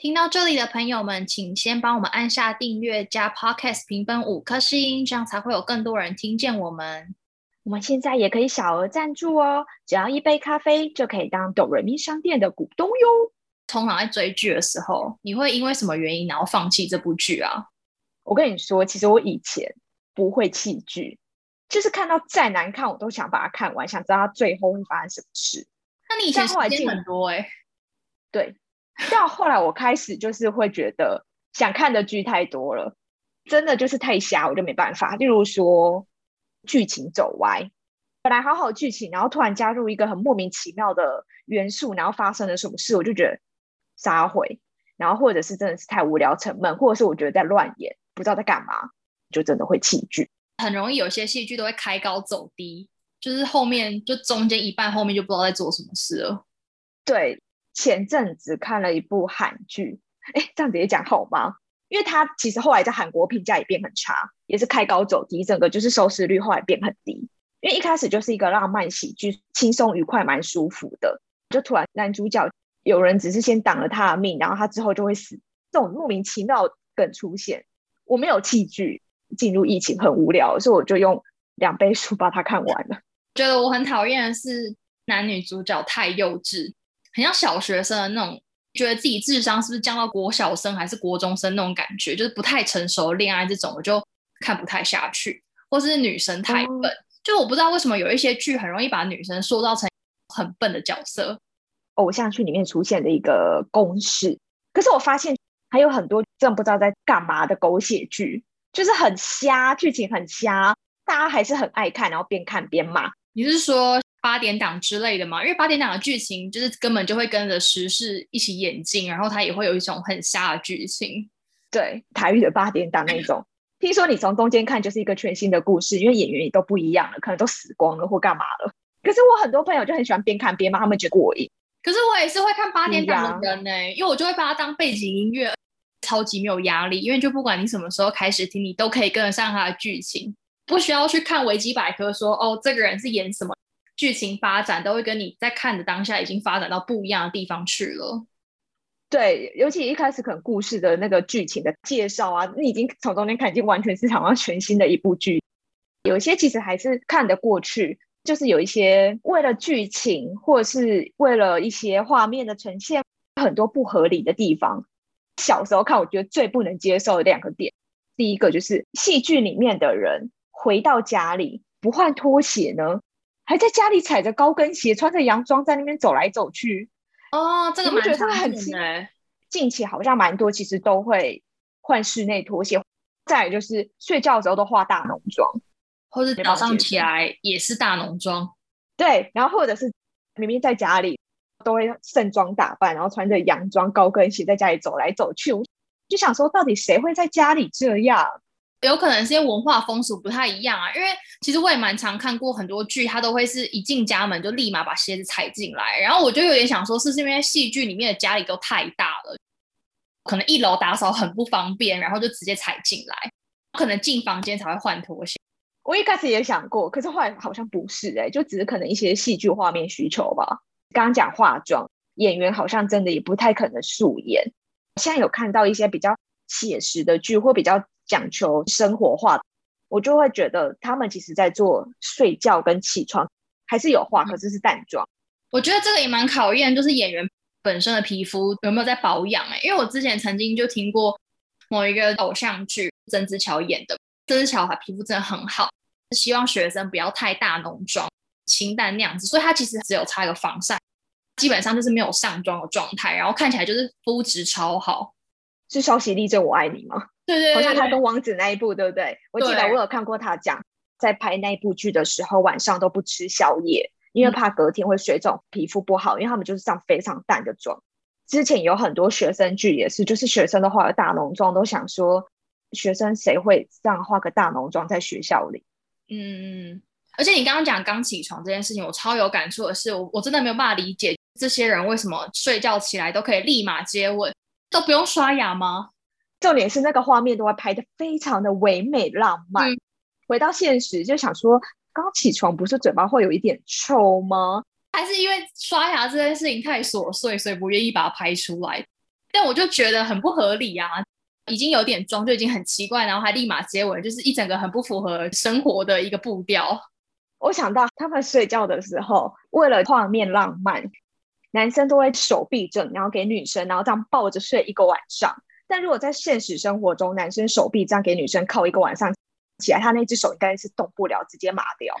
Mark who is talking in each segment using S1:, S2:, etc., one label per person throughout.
S1: 听到这里的朋友们，请先帮我们按下订阅加 Podcast 评分五颗星，这样才会有更多人听见我们。
S2: 我们现在也可以小额赞助哦，只要一杯咖啡就可以当哆瑞咪商店的股东哟。
S1: 通常在追剧的时候，你会因为什么原因然后放弃这部剧啊？
S2: 我跟你说，其实我以前不会弃剧，就是看到再难看，我都想把它看完，想知道它最后会发生什么事。
S1: 那你以前时间很多哎，
S2: 对。到后来我开始就是会觉得想看的剧太多了，真的就是太瞎，我就没办法。例如说剧情走歪，本来好好剧情，然后突然加入一个很莫名其妙的元素，然后发生了什么事，我就觉得撒回。然后或者是真的是太无聊沉闷，或者是我觉得在乱演。不知道在干嘛，就真的会弃剧。
S1: 很容易有些戏剧都会开高走低，就是后面就中间一半，后面就不知道在做什么事了。
S2: 对，前阵子看了一部韩剧，哎，这样子也讲好吗？因为它其实后来在韩国评价也变很差，也是开高走低，整个就是收视率后来变很低。因为一开始就是一个浪漫喜剧，轻松愉快，蛮舒服的，就突然男主角有人只是先挡了他的命，然后他之后就会死，这种莫名其妙梗出现。我没有器具，进入疫情很无聊，所以我就用两杯 书把它看完了。
S1: 觉得我很讨厌的是男女主角太幼稚，很像小学生的那种，觉得自己智商是不是降到国小生还是国中生那种感觉，就是不太成熟恋爱这种，我就看不太下去。或是女生太笨，就我不知道为什么有一些剧很容易把女生塑造成很笨的角色，
S2: 偶像剧里面出现的一个公式。可是我发现。还有很多真不知道在干嘛的狗血剧，就是很瞎，剧情很瞎，大家还是很爱看，然后边看边骂。
S1: 你是说八点档之类的嘛？因为八点档的剧情就是根本就会跟着时事一起演进，然后它也会有一种很瞎的剧情。
S2: 对，台语的八点档那种，听说你从中间看就是一个全新的故事，因为演员也都不一样了，可能都死光了或干嘛了。可是我很多朋友就很喜欢边看边骂，他们觉得过瘾。
S1: 可是我也是会看八点档的人呢，因为我就会把它当背景音乐。超级没有压力，因为就不管你什么时候开始听，你都可以跟得上它的剧情，不需要去看维基百科说哦，这个人是演什么，剧情发展都会跟你在看的当下已经发展到不一样的地方去了。
S2: 对，尤其一开始可能故事的那个剧情的介绍啊，你已经从中间看，已经完全是好像全新的一部剧。有些其实还是看得过去，就是有一些为了剧情或者是为了一些画面的呈现，很多不合理的地方。小时候看，我觉得最不能接受的两个点，第一个就是戏剧里面的人回到家里不换拖鞋呢，还在家里踩着高跟鞋，穿着洋装在那边走来走去。
S1: 哦，这个蛮常
S2: 见的。近期好像蛮多，其实都会换室内拖鞋。再就是睡觉的时候都化大浓妆，
S1: 或者早上起来也是大浓妆。
S2: 对，然后或者是明明在家里。都会盛装打扮，然后穿着洋装、高跟鞋在家里走来走去。我就想说，到底谁会在家里这样？
S1: 有可能是因为文化风俗不太一样啊。因为其实我也蛮常看过很多剧，他都会是一进家门就立马把鞋子踩进来。然后我就有点想说，是因为戏剧里面的家里都太大了，可能一楼打扫很不方便，然后就直接踩进来，可能进房间才会换拖鞋。
S2: 我一开始也想过，可是后来好像不是哎，就只是可能一些戏剧画面需求吧。刚刚讲化妆，演员好像真的也不太可能素颜。现在有看到一些比较写实的剧，或比较讲求生活化，我就会觉得他们其实在做睡觉跟起床还是有化，可是是淡妆。
S1: 我觉得这个也蛮考验，就是演员本身的皮肤有没有在保养。哎，因为我之前曾经就听过某一个偶像剧，曾之乔演的，曾之乔她皮肤真的很好，希望学生不要太大浓妆。清淡那样子，所以他其实只有擦一个防晒，基本上就是没有上妆的状态，然后看起来就是肤质超好。
S2: 是消息力证我爱你吗？
S1: 对对，
S2: 好像他跟王子那一部，对不对？我记得我有看过他讲，在拍那部剧的时候，晚上都不吃宵夜，因为怕隔天会水肿、皮肤不好，因为他们就是上非常淡的妆。之前有很多学生剧也是，就是学生都化了大浓妆，都想说学生谁会这样化个大浓妆在学校里？
S1: 嗯，而且你刚刚讲刚起床这件事情，我超有感触的是，我我真的没有办法理解这些人为什么睡觉起来都可以立马接吻，都不用刷牙吗？
S2: 重点是那个画面都会拍的非常的唯美浪漫。回到现实，就想说，刚起床不是嘴巴会有一点臭吗？
S1: 还是因为刷牙这件事情太琐碎，所以不愿意把它拍出来？但我就觉得很不合理啊！已经有点装，就已经很奇怪，然后还立马接吻，就是一整个很不符合生活的一个步调。
S2: 我想到他们睡觉的时候，为了画面浪漫，男生都会手臂正，然后给女生，然后这样抱着睡一个晚上。但如果在现实生活中，男生手臂这样给女生靠一个晚上起来，他那只手应该是动不了，直接麻掉。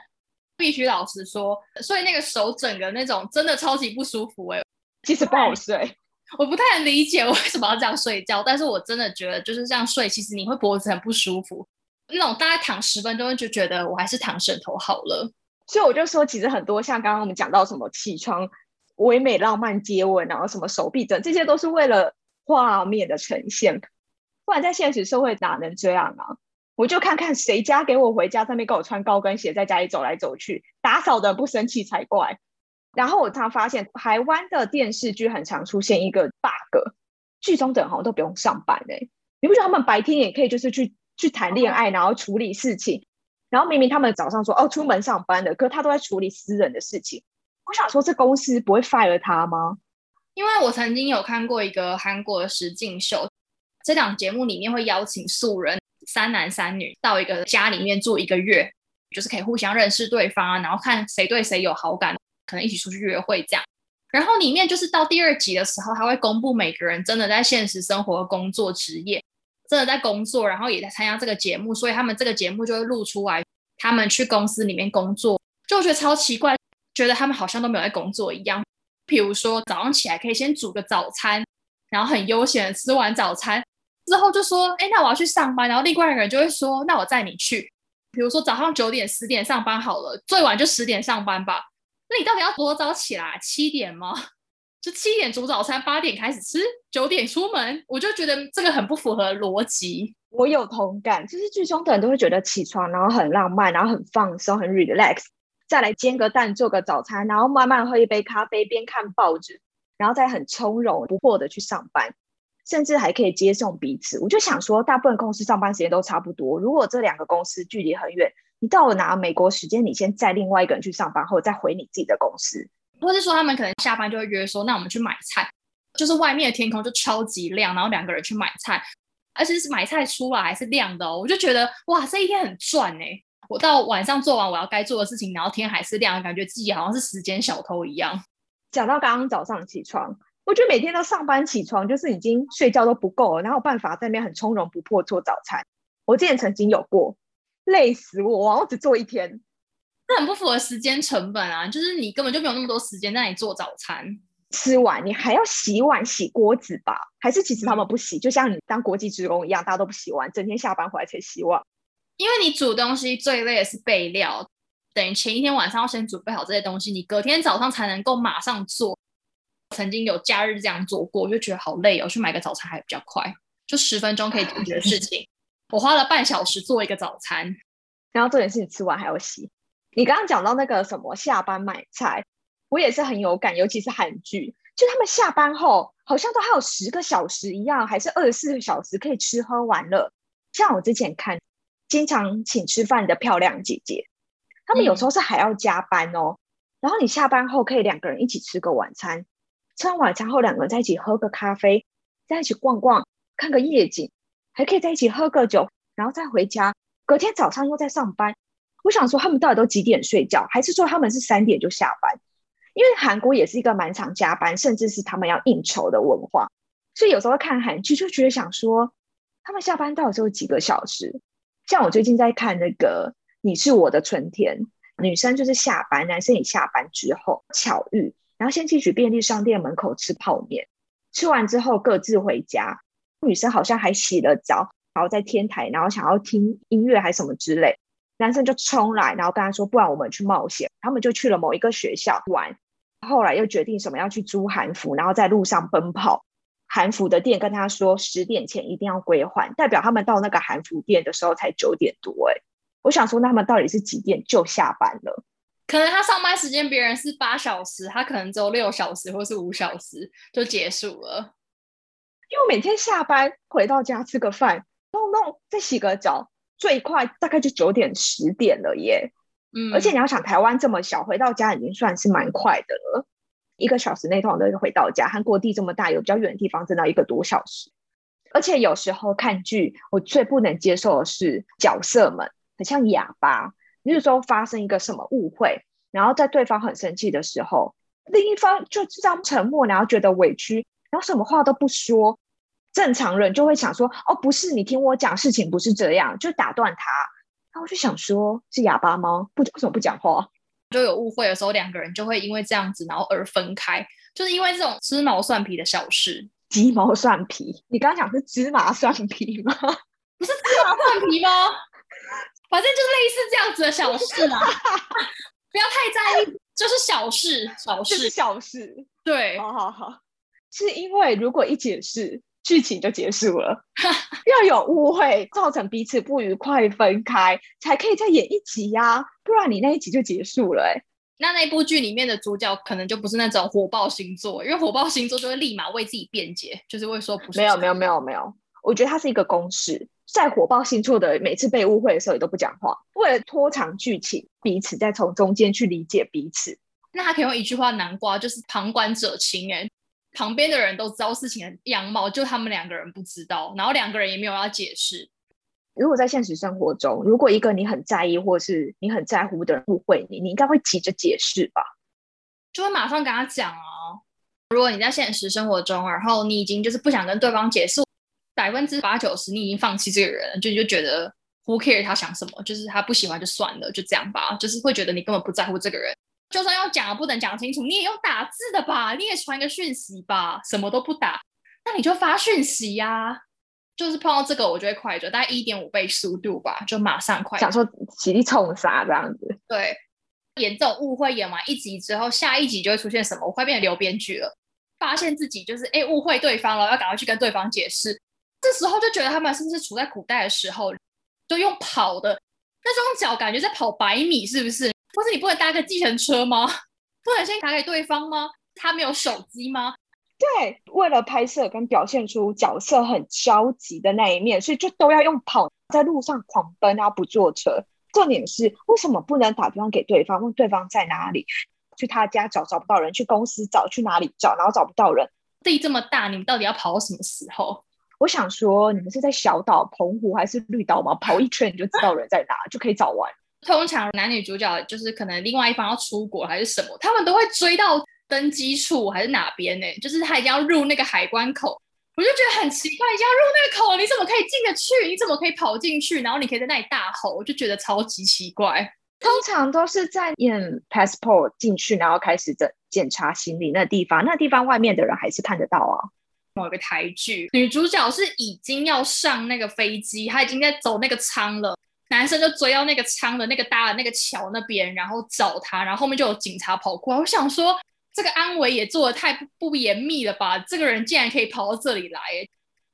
S1: 必须老实说，所以那个手整个那种真的超级不舒服哎，
S2: 其实不好睡。
S1: 我不太能理解为什么要这样睡觉，但是我真的觉得就是这样睡，其实你会脖子很不舒服。那种大概躺十分钟就觉得我还是躺枕头好了。
S2: 所以我就说，其实很多像刚刚我们讲到什么起床唯美浪漫接吻，然后什么手臂等，这些都是为了。画面的呈现，不然在现实社会哪能这样啊？我就看看谁家给我回家，上面给我穿高跟鞋，在家里走来走去，打扫的不生气才怪。然后我常发现，台湾的电视剧很常出现一个 bug，剧中的人好像都不用上班哎，你不觉得他们白天也可以就是去去谈恋爱，然后处理事情，然后明明他们早上说哦出门上班的，可他都在处理私人的事情。我想说，这公司不会 fire 他吗？
S1: 因为我曾经有看过一个韩国的实境秀，这档节目里面会邀请素人三男三女到一个家里面住一个月，就是可以互相认识对方，然后看谁对谁有好感，可能一起出去约会这样。然后里面就是到第二集的时候，他会公布每个人真的在现实生活、工作、职业，真的在工作，然后也在参加这个节目，所以他们这个节目就会录出来，他们去公司里面工作，就觉得超奇怪，觉得他们好像都没有在工作一样。比如说早上起来可以先煮个早餐，然后很悠闲的吃完早餐之后就说：“哎，那我要去上班。”然后另外一个人就会说：“那我载你去。”比如说早上九点、十点上班好了，最晚就十点上班吧。那你到底要多早起来？七点吗？就七点煮早餐，八点开始吃，九点出门？我就觉得这个很不符合逻辑。
S2: 我有同感，就是剧中的人都会觉得起床然后很浪漫，然后很放松、很 relax。再来煎个蛋，做个早餐，然后慢慢喝一杯咖啡，边看报纸，然后再很从容不迫的去上班，甚至还可以接送彼此。我就想说，大部分公司上班时间都差不多。如果这两个公司距离很远，你到了拿美国时间，你先载另外一个人去上班，或者再回你自己的公司，
S1: 或是说他们可能下班就会约说，那我们去买菜，就是外面的天空就超级亮，然后两个人去买菜，而且是买菜出来还是亮的哦，我就觉得哇，这一天很赚哎。我到晚上做完我要该做的事情，然后天还是亮，感觉自己好像是时间小偷一样。
S2: 讲到刚刚早上起床，我觉得每天都上班起床，就是已经睡觉都不够了，然后办法在那边很从容不迫做早餐。我之前曾经有过，累死我，我只做一天，
S1: 这很不符合时间成本啊！就是你根本就没有那么多时间在那里做早餐，
S2: 吃完你还要洗碗洗锅子吧？还是其实他们不洗，就像你当国际职工一样，大家都不洗碗，整天下班回来才洗碗。
S1: 因为你煮东西最累的是备料，等于前一天晚上要先准备好这些东西，你隔天早上才能够马上做。曾经有假日这样做过，我就觉得好累哦，去买个早餐还比较快，就十分钟可以解决的事情，我花了半小时做一个早餐，
S2: 然后重点是你吃完还要洗。你刚刚讲到那个什么下班买菜，我也是很有感，尤其是韩剧，就他们下班后好像都还有十个小时一样，还是二十四个小时可以吃喝玩乐。像我之前看。经常请吃饭的漂亮姐姐，他们有时候是还要加班哦。然后你下班后可以两个人一起吃个晚餐，吃完晚餐后两个人在一起喝个咖啡，在一起逛逛，看个夜景，还可以在一起喝个酒，然后再回家。隔天早上又在上班。我想说，他们到底都几点睡觉？还是说他们是三点就下班？因为韩国也是一个蛮常加班，甚至是他们要应酬的文化。所以有时候看韩剧就觉得想说，他们下班到底只有几个小时？像我最近在看那个《你是我的春天》，女生就是下班，男生也下班之后巧遇，然后先去取便利商店门口吃泡面，吃完之后各自回家。女生好像还洗了澡，然后在天台，然后想要听音乐还是什么之类，男生就冲来，然后跟他说：“不然我们去冒险。”他们就去了某一个学校玩，后来又决定什么要去租韩服，然后在路上奔跑。韩服的店跟他说十点前一定要归还，代表他们到那个韩服店的时候才九点多。哎，我想说，那他们到底是几点就下班了？
S1: 可能他上班时间别人是八小时，他可能只有六小时或是五小时就结束了。
S2: 因为每天下班回到家吃个饭，弄弄再洗个澡，最快大概就九点十点了耶。
S1: 嗯，
S2: 而且你要想，台湾这么小，回到家已经算是蛮快的了。一个小时内通常都是回到家，韩国地这么大，有比较远的地方，真的要一个多小时。而且有时候看剧，我最不能接受的是角色们很像哑巴。比如说发生一个什么误会，然后在对方很生气的时候，另一方就这样沉默，然后觉得委屈，然后什么话都不说。正常人就会想说：“哦，不是，你听我讲，事情不是这样。”就打断他。然后我就想说：“是哑巴吗？不，为什么不讲话？”
S1: 就有误会的时候，两个人就会因为这样子，然后而分开，就是因为这种鸡毛蒜皮的小事。
S2: 鸡毛蒜皮？你刚刚讲是芝麻蒜皮吗？
S1: 不是芝麻蒜皮吗？反正就是类似这样子的小事啊，不要太在意，就是小事，小事，
S2: 小事。
S1: 对，
S2: 好好好，是因为如果一解释，剧情就结束了，要有误会，造成彼此不愉快，分开，才可以再演一集呀，不然你那一集就结束了。哎，
S1: 那那部剧里面的主角可能就不是那种火爆星座，因为火爆星座就会立马为自己辩解，就是会说不是。
S2: 没有，没有，没有，没有。我觉得它是一个公式。在火爆星座的每次被误会的时候，也都不讲话，为了拖长剧情，彼此再从中间去理解彼此。
S1: 那他可以用一句话南瓜，就是旁观者清。哎，旁边的人都知道事情的样貌，就他们两个人不知道，然后两个人也没有要解释。
S2: 如果在现实生活中，如果一个你很在意或是你很在乎的人误会你，你应该会急着解释吧？
S1: 就会马上跟他讲啊。如果你在现实生活中，然后你已经就是不想跟对方解释。百分之八九十，你已经放弃这个人，了，就就觉得 who care 他想什么，就是他不喜欢就算了，就这样吧。就是会觉得你根本不在乎这个人，就算要讲不能讲清楚，你也用打字的吧，你也传个讯息吧，什么都不打，那你就发讯息呀。就是碰到这个，我就会快转，大概一点五倍速度吧，就马上快。
S2: 想说起立冲杀这样子。
S1: 对，演这种误会演完一集之后，下一集就会出现什么？我快变成流编剧了，发现自己就是哎误会对方了，要赶快去跟对方解释。这时候就觉得他们是不是处在古代的时候，就用跑的那双脚，感觉在跑百米，是不是？或是你不能搭个计程车吗？不能先打给对方吗？他没有手机吗？
S2: 对，为了拍摄跟表现出角色很焦急的那一面，所以就都要用跑，在路上狂奔啊，不坐车。重点是为什么不能打电话给对方，问对方在哪里？去他家找找不到人，去公司找，去哪里找，然后找不到人。
S1: 地这么大，你们到底要跑到什么时候？
S2: 我想说，你们是在小岛、澎湖还是绿岛吗？跑一圈你就知道人在哪，就可以找完。
S1: 通常男女主角就是可能另外一方要出国还是什么，他们都会追到登机处还是哪边呢？就是他一定要入那个海关口，我就觉得很奇怪，要入那个口，你怎么可以进得去？你怎么可以跑进去？然后你可以在那里大吼，我就觉得超级奇怪。
S2: 通常都是在验 passport 进去，然后开始的检查行李那地方，那地方外面的人还是看得到啊。
S1: 某一个台剧，女主角是已经要上那个飞机，她已经在走那个舱了，男生就追到那个舱的那个搭的那个桥那边，然后找他，然后后面就有警察跑过来。我想说，这个安维也做的太不严密了吧？这个人竟然可以跑到这里来，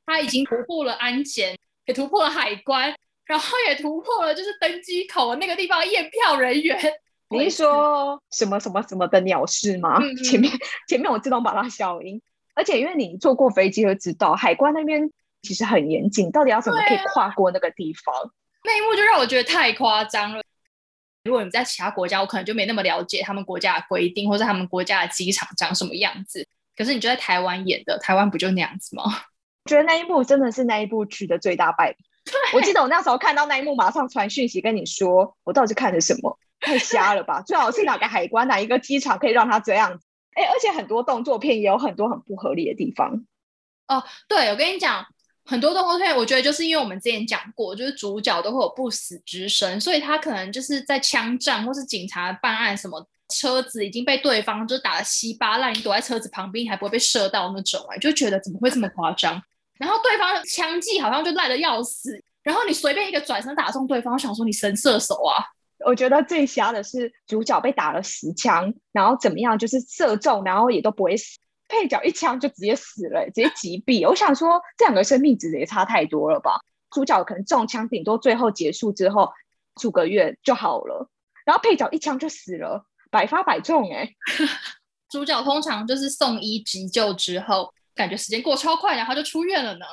S1: 他已经突破了安检，也突破了海关，然后也突破了就是登机口那个地方验票人员。
S2: 你是说什么什么什么的鸟事吗？前面前面我自动把它消音。而且，因为你坐过飞机，就知道海关那边其实很严谨，到底要怎么可以跨过那个地方？
S1: 那一幕就让我觉得太夸张了。如果你在其他国家，我可能就没那么了解他们国家的规定，或者他们国家的机场长什么样子。可是你就在台湾演的，台湾不就那样子吗？
S2: 我觉得那一幕真的是那一部剧的最大败笔。我记得我那时候看到那一幕，马上传讯息跟你说，我到底看的什么？太瞎了吧！最好是哪个海关、哪一个机场可以让他这样子？哎，而且很多动作片也有很多很不合理的地方。
S1: 哦，对，我跟你讲，很多动画片，我觉得就是因为我们之前讲过，就是主角都会有不死之身，所以他可能就是在枪战或是警察办案什么，车子已经被对方就打得稀巴烂，你躲在车子旁边还不会被射到那种，哎，就觉得怎么会这么夸张？然后对方的枪技好像就烂的要死，然后你随便一个转身打中对方，我想说你神射手啊！
S2: 我觉得最瞎的是主角被打了十枪，然后怎么样，就是射中，然后也都不会死，配角一枪就直接死了，直接击毙。我想说，这两个生命值也差太多了吧？主角可能中枪，顶多最后结束之后，数个月就好了，然后配角一枪就死了，百发百中哎。
S1: 主角通常就是送医急救之后，感觉时间过超快，然后就出院了呢。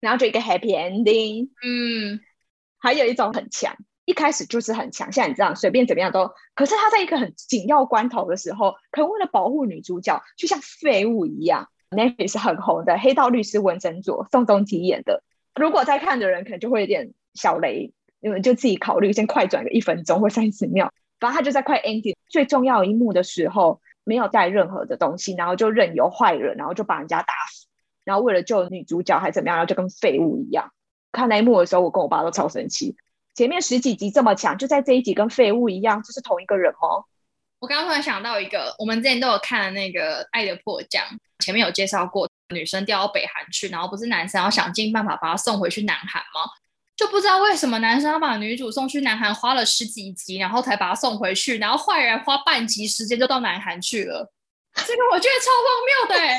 S2: 然后就一个 happy ending。
S1: 嗯，
S2: 还有一种很强，一开始就是很强，像你这样随便怎么样都，可是他在一个很紧要关头的时候，可能为了保护女主角，就像废物一样。n a t 是很红的《黑道律师文森佐》，宋仲基演的。如果在看的人可能就会有点小雷，你们就自己考虑，先快转个一分钟或三十秒。反正他就在快 ending 最重要一幕的时候，没有带任何的东西，然后就任由坏人，然后就把人家打死，然后为了救女主角还怎么样，然后就跟废物一样。看那一幕的时候，我跟我爸都超生气。前面十几集这么强，就在这一集跟废物一样，这是同一个人吗？
S1: 我刚刚突然想到一个，我们之前都有看的那个《爱的迫降》，前面有介绍过，女生调到北韩去，然后不是男生要想尽办法把她送回去南韩吗？就不知道为什么男生要把女主送去南韩，花了十几集，然后才把她送回去，然后坏人花半集时间就到南韩去了。这个我觉得超荒谬的，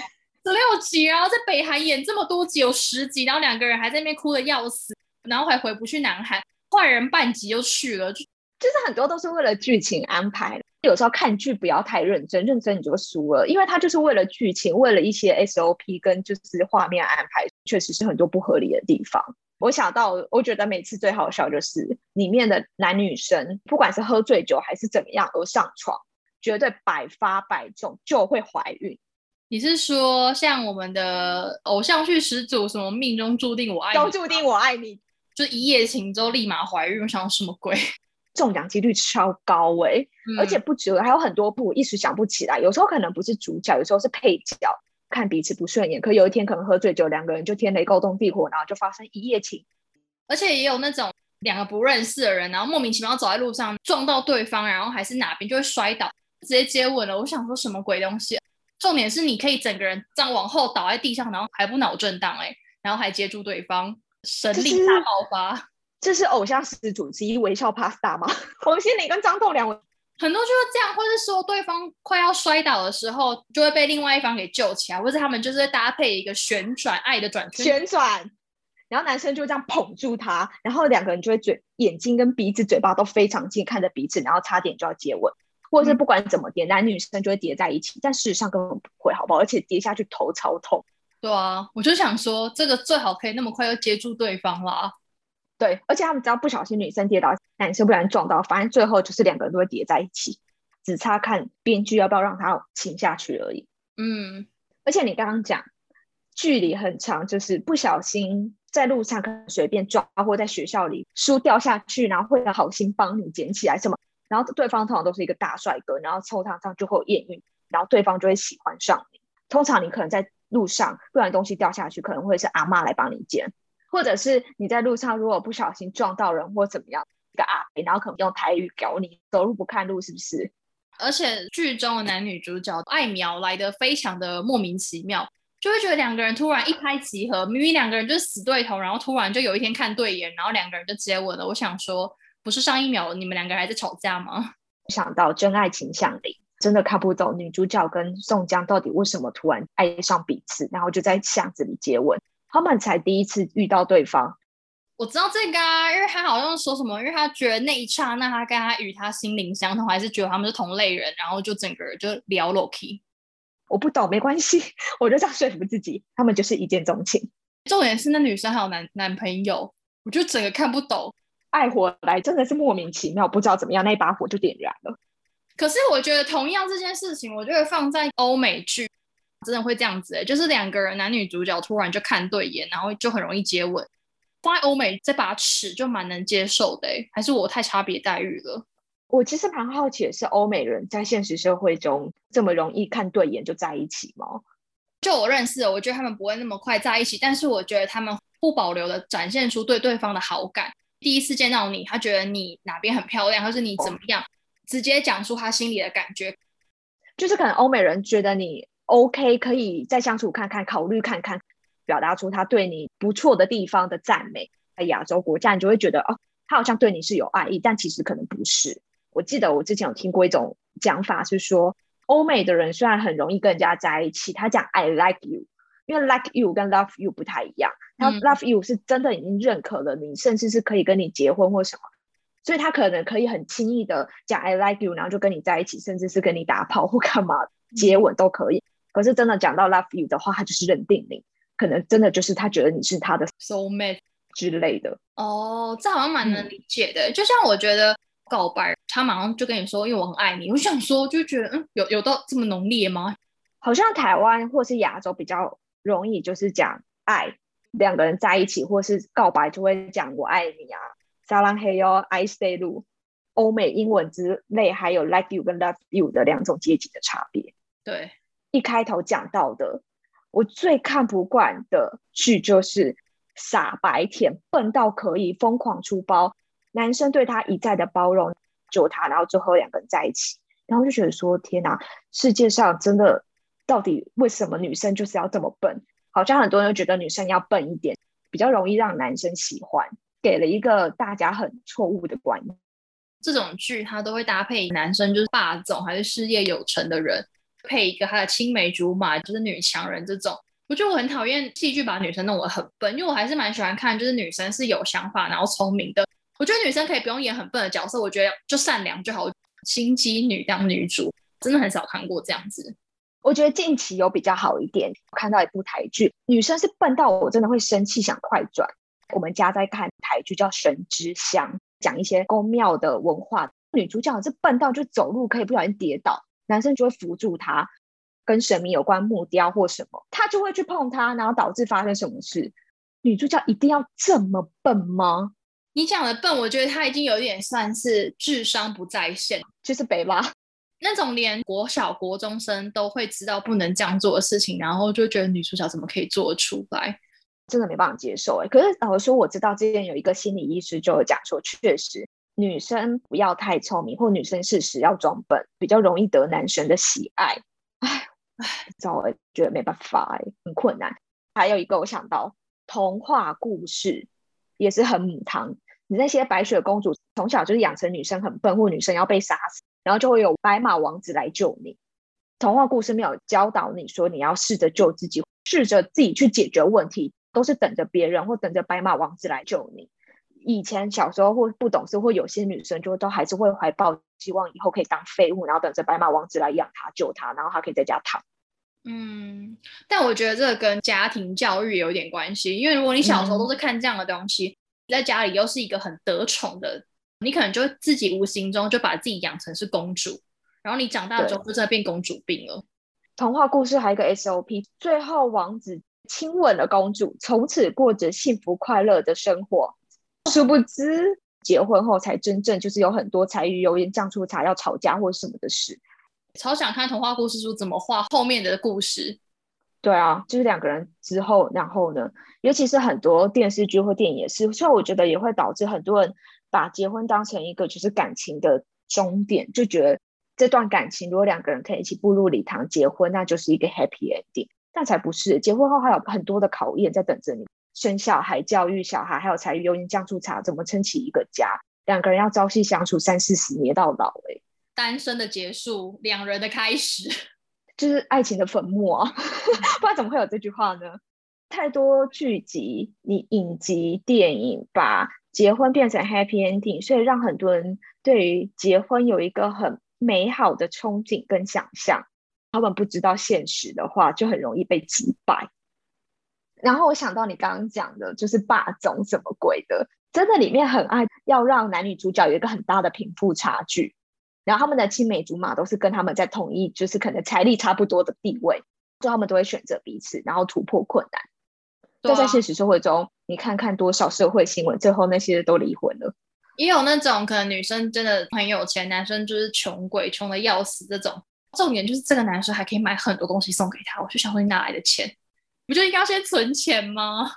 S1: 十六集，然后在北韩演这么多集，有十集，然后两个人还在那边哭的要死，然后还回不去南韩，坏人半集就去了，就
S2: 就是很多都是为了剧情安排。有时候看剧不要太认真，认真你就输了，因为它就是为了剧情，为了一些 SOP 跟就是画面安排，确实是很多不合理的地方。我想到，我觉得每次最好笑就是里面的男女生，不管是喝醉酒还是怎么样而上床，绝对百发百中就会怀孕。
S1: 你是说像我们的偶像剧始祖，什么命中注定我爱你，
S2: 都注定我爱你，
S1: 就一夜情之后立马怀孕，我想什么鬼？
S2: 中奖几率超高哎，而且不止，还有很多部一时想不起来。有时候可能不是主角，有时候是配角，看彼此不顺眼。可有一天可能喝醉酒，两个人就天雷勾动地火，然后就发生一夜情。
S1: 而且也有那种两个不认识的人，然后莫名其妙走在路上撞到对方，然后还是哪边就会摔倒，直接接吻了。我想说什么鬼东西？重点是你可以整个人这样往后倒在地上，然后还不脑震荡哎，然后还接住对方，神力大爆发。
S2: 这是偶像始祖之一微笑 Pasta 吗？王心凌跟张栋梁，
S1: 很多就是这样，或是说对方快要摔倒的时候，就会被另外一方给救起来，或者他们就是搭配一个旋转爱的转圈，
S2: 旋转，然后男生就这样捧住他，然后两个人就会嘴、眼睛跟鼻子、嘴巴都非常近，看着彼此，然后差点就要接吻，或者是不管怎么叠，男女生就会叠在一起，但事实上根本不会，好不好？而且叠下去头超痛。
S1: 对啊，我就想说，这个最好可以那么快就接住对方啦。
S2: 对，而且他们只要不小心女生跌倒，男生不然撞到，反正最后就是两个人都会叠在一起，只差看编剧要不要让他亲下去而已。
S1: 嗯，
S2: 而且你刚刚讲距离很长，就是不小心在路上可能随便撞，或在学校里书掉下去，然后会有好心帮你捡起来什么，然后对方通常都是一个大帅哥，然后凑上上就会有艳遇，然后对方就会喜欢上你。通常你可能在路上不然东西掉下去，可能会是阿妈来帮你捡。或者是你在路上如果不小心撞到人或怎么样，一个阿伯，然后可能用台语搞你，走路不看路，是不是？
S1: 而且剧中的男女主角爱苗来的非常的莫名其妙，就会觉得两个人突然一拍即合，明明两个人就是死对头，然后突然就有一天看对眼，然后两个人就接吻了。我想说，不是上一秒你们两个人还在吵架吗？
S2: 想到真爱情降临，真的看不懂女主角跟宋江到底为什么突然爱上彼此，然后就在巷子里接吻。他们才第一次遇到对方，
S1: 我知道这个啊，因为他好像说什么，因为他觉得那一刹那他跟他与他心灵相通，还是觉得他们是同类人，然后就整个人就聊 Loki。
S2: 我不懂，没关系，我就这样说服自己，他们就是一见钟情。
S1: 重点是那女生还有男男朋友，我就整个看不懂，
S2: 爱火来真的是莫名其妙，不知道怎么样，那一把火就点燃了。
S1: 可是我觉得同样这件事情，我觉得放在欧美剧。真的会这样子哎，就是两个人男女主角突然就看对眼，然后就很容易接吻。放在欧美这把尺就蛮能接受的哎，还是我太差别待遇了？
S2: 我其实蛮好奇的是，欧美人在现实社会中这么容易看对眼就在一起吗？
S1: 就我认识的，我觉得他们不会那么快在一起，但是我觉得他们不保留的展现出对对方的好感。第一次见到你，他觉得你哪边很漂亮，或是你怎么样，直接讲出他心里的感觉。
S2: 就是可能欧美人觉得你。OK，可以再相处看看，考虑看看，表达出他对你不错的地方的赞美。在亚洲国家，你就会觉得哦，他好像对你是有爱意，但其实可能不是。我记得我之前有听过一种讲法，是说欧美的人虽然很容易跟人家在一起，他讲 I like you，因为 like you 跟 love you 不太一样。他 love you 是真的已经认可了你，甚至是可以跟你结婚或什么。所以他可能可以很轻易的讲 I like you，然后就跟你在一起，甚至是跟你打炮或干嘛接吻都可以。可是真的讲到 love you 的话，他就是认定你，可能真的就是他觉得你是他的
S1: soul mate
S2: 之类的。
S1: 哦，这好像蛮能理解的。就像我觉得告白，他马上就跟你说，因为我很爱你。我想说，就觉得嗯，有有到这么浓烈吗？
S2: 好像台湾或是亚洲比较容易，就是讲爱，两个人在一起或是告白就会讲我爱你啊。撒浪嘿哟，I stay 路，欧美英文之类，还有 like you 跟 love you 的两种阶级的差别。
S1: 对，
S2: 一开头讲到的，我最看不惯的剧就是傻白甜，笨到可以疯狂出包，男生对他一再的包容，救他，然后最后两个人在一起，然后就觉得说，天哪，世界上真的到底为什么女生就是要这么笨？好像很多人都觉得女生要笨一点，比较容易让男生喜欢。给了一个大家很错误的观念。
S1: 这种剧它都会搭配男生就是霸总还是事业有成的人，配一个他的青梅竹马就是女强人这种。我觉得我很讨厌戏剧把女生弄得很笨，因为我还是蛮喜欢看就是女生是有想法然后聪明的。我觉得女生可以不用演很笨的角色，我觉得就善良就好。心机女当女主真的很少看过这样子。
S2: 我觉得近期有比较好一点，看到一部台剧，女生是笨到我真的会生气，想快转。我们家在看台剧叫《神之乡》，讲一些宫庙的文化。女主角是笨到就走路可以不小心跌倒，男生就会扶住她，跟神明有关木雕或什么，她就会去碰它，然后导致发生什么事。女主角一定要这么笨吗？
S1: 你讲的笨，我觉得她已经有点算是智商不在线，
S2: 就是北吧？
S1: 那种连国小国中生都会知道不能这样做的事情，然后就觉得女主角怎么可以做出来？
S2: 真的没办法接受哎，可是老实说，我知道之前有一个心理医师就有讲说，确实女生不要太聪明，或女生事实要装笨，比较容易得男生的喜爱。哎哎，早哎，觉得没办法哎，很困难。还有一个我想到童话故事也是很母汤，你那些白雪公主从小就是养成女生很笨，或女生要被杀死，然后就会有白马王子来救你。童话故事没有教导你说你要试着救自己，试着自己去解决问题。都是等着别人或等着白马王子来救你。以前小时候或不懂事，或有些女生就都还是会怀抱希望，以后可以当废物，然后等着白马王子来养她、救她，然后她可以在家躺。
S1: 嗯，但我觉得这跟家庭教育有点关系，因为如果你小时候都是看这样的东西，在家里又是一个很得宠的，你可能就自己无形中就把自己养成是公主，然后你长大之后就真的变公主病了。
S2: 童话故事还有一个 SOP，最后王子。亲吻了公主，从此过着幸福快乐的生活。殊不知，结婚后才真正就是有很多柴鱼油盐酱醋茶要吵架或什么的事。
S1: 超想看童话故事书怎么画后面的故事。
S2: 对啊，就是两个人之后，然后呢？尤其是很多电视剧或电影也是，所以我觉得也会导致很多人把结婚当成一个就是感情的终点，就觉得这段感情如果两个人可以一起步入礼堂结婚，那就是一个 happy ending。那才不是，结婚后还有很多的考验在等着你，生小孩、教育小孩，还有柴鱼油盐酱醋茶，怎么撑起一个家？两个人要朝夕相处三四十年到老，哎，
S1: 单身的结束，两人的开始，
S2: 就是爱情的坟墓啊！不然怎么会有这句话呢？太多剧集、你影集、电影把结婚变成 happy ending，所以让很多人对于结婚有一个很美好的憧憬跟想象。他们不知道现实的话，就很容易被击败。然后我想到你刚刚讲的，就是霸总什么鬼的，真的里面很爱要让男女主角有一个很大的贫富差距，然后他们的青梅竹马都是跟他们在同一，就是可能财力差不多的地位，就他们都会选择彼此，然后突破困难。但在现实社会中，你看看多少社会新闻，最后那些都离婚了。
S1: 也有那种可能女生真的很有钱，男生就是穷鬼，穷的要死这种。重点就是这个男生还可以买很多东西送给他，我就想说你哪来的钱？不就应该先存钱吗？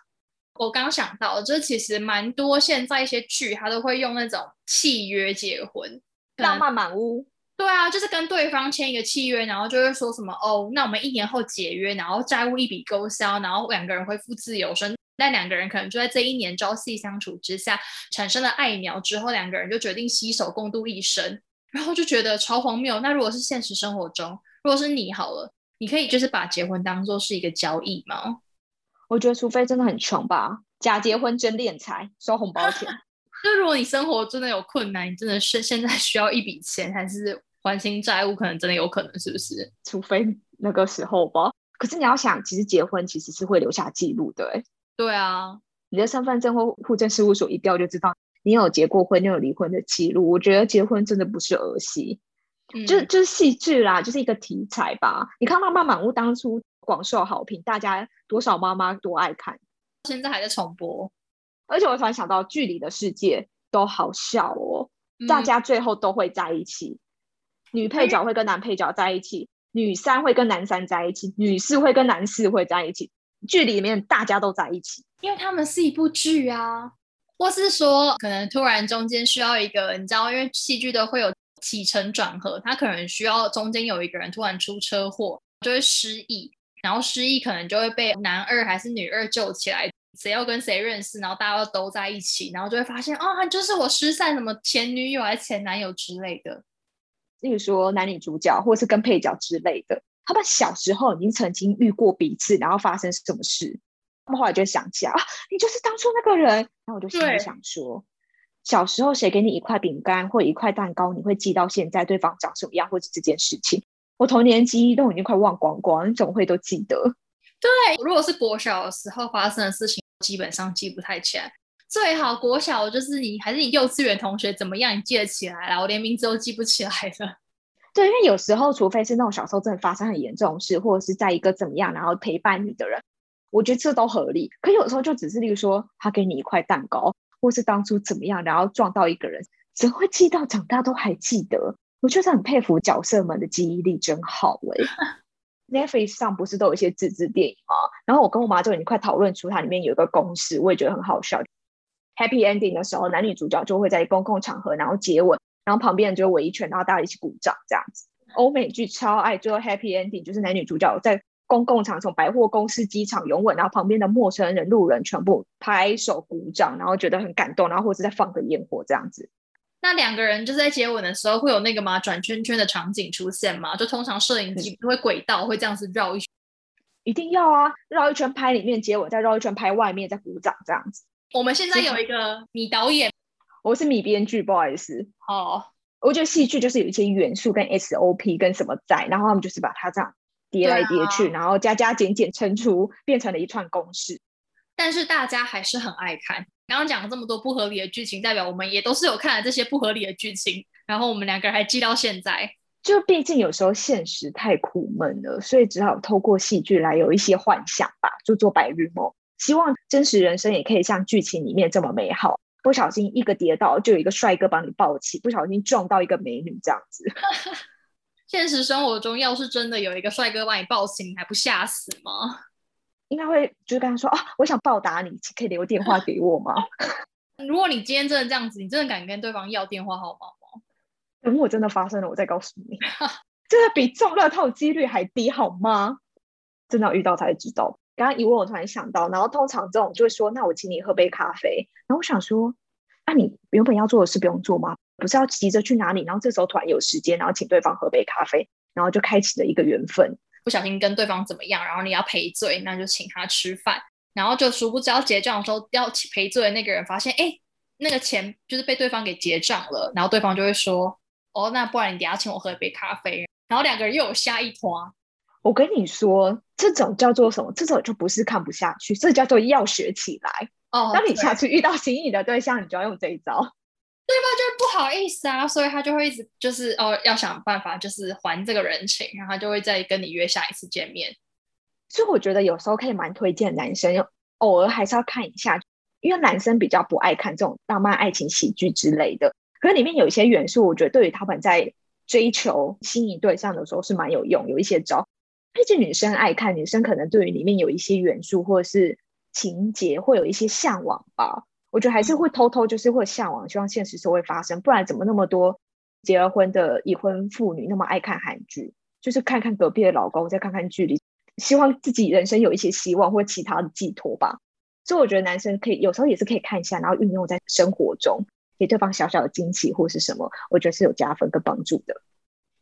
S1: 我刚想到，就是其实蛮多现在一些剧，他都会用那种契约结婚，
S2: 浪漫满屋。
S1: 对啊，就是跟对方签一个契约，然后就会说什么哦，那我们一年后解约，然后债务一笔勾销，然后两个人恢复自由身。那两个人可能就在这一年朝夕相处之下产生了爱苗之后，两个人就决定携手共度一生。然后就觉得超荒谬。那如果是现实生活中，如果是你好了，你可以就是把结婚当做是一个交易吗？
S2: 我觉得除非真的很穷吧，假结婚真敛财，收红包钱。
S1: 就如果你生活真的有困难，你真的是现在需要一笔钱，还是还清债务，可能真的有可能，是不是？
S2: 除非那个时候吧。可是你要想，其实结婚其实是会留下记录的，哎。
S1: 对啊，
S2: 你的身份证或户政事务所一调就知道你有结过婚，你有离婚的记录。我觉得结婚真的不是儿戏，就就是戏剧啦，就是一个题材吧。你看《妈妈满屋》当初广受好评，大家多少妈妈多爱看，
S1: 现在还在重播。
S2: 而且我突然想到，剧里的世界都好笑哦，大家最后都会在一起，女配角会跟男配角在一起，女三会跟男三在一起，女四会跟男四会在一起。剧里面大家都在一起，
S1: 因为他们是一部剧啊，或是说可能突然中间需要一个，你知道，因为戏剧都会有起承转合，他可能需要中间有一个人突然出车祸，就会失忆，然后失忆可能就会被男二还是女二救起来，谁要跟谁认识，然后大家都在一起，然后就会发现哦，就是我失散什么前女友还是前男友之类的，
S2: 例如说男女主角或是跟配角之类的。他们小时候已经曾经遇过彼此，然后发生什么事，他们后来就想起来啊，你就是当初那个人。然后我就心里想说，小时候谁给你一块饼干或一块蛋糕，你会记到现在对方长什么样，或者这件事情，我童年记忆都已经快忘光光，你怎么会都记得？
S1: 对，如果是国小的时候发生的事情，基本上记不太起来。最好国小就是你还是你幼稚园同学怎么样，你记得起来了，我连名字都记不起来了。
S2: 对，因为有时候，除非是那种小时候真的发生很严重的事，或者是在一个怎么样，然后陪伴你的人，我觉得这都合理。可有时候就只是，例如说，他给你一块蛋糕，或是当初怎么样，然后撞到一个人，怎会记到长大都还记得？我就是很佩服角色们的记忆力，真好哎。Netflix 上不是都有一些自制电影吗？然后我跟我妈就已经快讨论出它里面有一个公式，我也觉得很好笑。Happy ending 的时候，男女主角就会在公共场合然后接吻。然后旁边人就围一圈，然后大家一起鼓掌，这样子。欧美剧超爱最后 happy ending，就是男女主角在公共场所、百货公司、机场拥吻，然后旁边的陌生人、路人全部拍手鼓掌，然后觉得很感动，然后或者在放个烟火这样子。
S1: 那两个人就是在接吻的时候会有那个吗？转圈圈的场景出现吗？就通常摄影机会轨道会这样子绕一圈，
S2: 一定要啊，绕一圈拍里面接吻，再绕一圈拍外面再鼓掌这样子。
S1: 我们现在有一个米导演。
S2: 我是米编剧，不好意思。
S1: 哦，
S2: 我觉得戏剧就是有一些元素跟 SOP 跟什么在，然后他们就是把它这样叠来叠去，然后加加减减乘除，变成了一串公式。
S1: 但是大家还是很爱看。刚刚讲了这么多不合理的剧情，代表我们也都是有看了这些不合理的剧情，然后我们两个人还记到现在。
S2: 就毕竟有时候现实太苦闷了，所以只好透过戏剧来有一些幻想吧，就做白日梦。希望真实人生也可以像剧情里面这么美好。不小心一个跌倒，就有一个帅哥把你抱起；不小心撞到一个美女，这样子。
S1: 现实生活中，要是真的有一个帅哥把你抱起，你还不吓死吗？
S2: 应该会，就是跟他说啊，我想报答你，可以留电话给我吗？
S1: 如果你今天真的这样子，你真的敢跟对方要电话号码吗？
S2: 等我真的发生了，我再告诉你。真的比中乐透几率还低，好吗？真的要遇到才知道。刚刚一问，我突然想到，然后通常这种就会说，那我请你喝杯咖啡。然后我想说，那你原本要做的事不用做吗？不是要急着去哪里？然后这时候突然有时间，然后请对方喝杯咖啡，然后就开启了一个缘分。
S1: 不小心跟对方怎么样，然后你要赔罪，那就请他吃饭。然后就殊不知要结账的时候，要赔罪的那个人发现，哎，那个钱就是被对方给结账了。然后对方就会说，哦，那不然你等下请我喝一杯咖啡。然后两个人又有下一团。
S2: 我跟你说，这种叫做什么？这种就不是看不下去，这叫做要学起来。
S1: 哦，
S2: 当你下次遇到心仪的对象，你就要用这一招。
S1: 对吧？就是不好意思啊，所以他就会一直就是哦，要想办法就是还这个人情，然后就会再跟你约下一次见面。
S2: 所以我觉得有时候可以蛮推荐男生，偶尔还是要看一下，因为男生比较不爱看这种浪漫爱情喜剧之类的，可是里面有一些元素，我觉得对于他们在追求心仪对象的时候是蛮有用，有一些招。毕竟女生爱看，女生可能对于里面有一些元素或者是情节，会有一些向往吧。我觉得还是会偷偷就是会向往，希望现实社会发生，不然怎么那么多结了婚的已婚妇女那么爱看韩剧？就是看看隔壁的老公，再看看剧里，希望自己人生有一些希望或其他的寄托吧。所以我觉得男生可以有时候也是可以看一下，然后运用在生活中，给对方小小的惊喜或是什么，我觉得是有加分跟帮助的。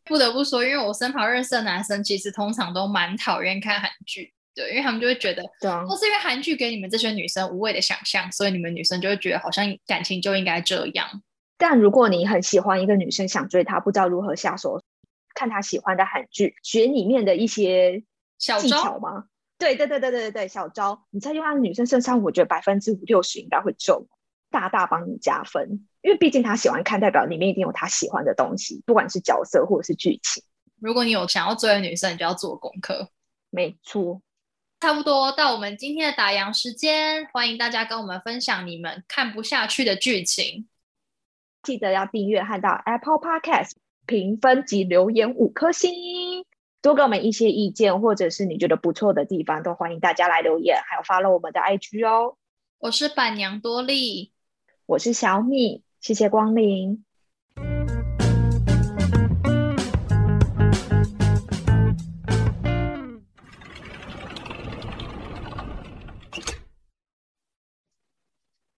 S1: 不得不说，因为我身旁认识的男生，其实通常都蛮讨厌看韩剧对，因为他们就会觉得，
S2: 对啊，
S1: 或是因为韩剧给你们这些女生无谓的想象，所以你们女生就会觉得好像感情就应该这样。
S2: 但如果你很喜欢一个女生，想追她，不知道如何下手，看她喜欢的韩剧，学里面的一些
S1: 小招
S2: 巧吗？对对对对对对对，小招，你再用在女生身上，我觉得百分之五六十应该会中，大大帮你加分。因为毕竟她喜欢看，代表里面一定有她喜欢的东西，不管是角色或者是剧情。
S1: 如果你有想要追的女生，你就要做功课。
S2: 没错，
S1: 差不多到我们今天的打烊时间，欢迎大家跟我们分享你们看不下去的剧情。
S2: 记得要订阅和到 Apple Podcast 评分及留言五颗星，多给我们一些意见，或者是你觉得不错的地方，都欢迎大家来留言，还有发了我们的 IG 哦。
S1: 我是板娘多莉，
S2: 我是小米，谢谢光临。